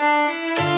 Música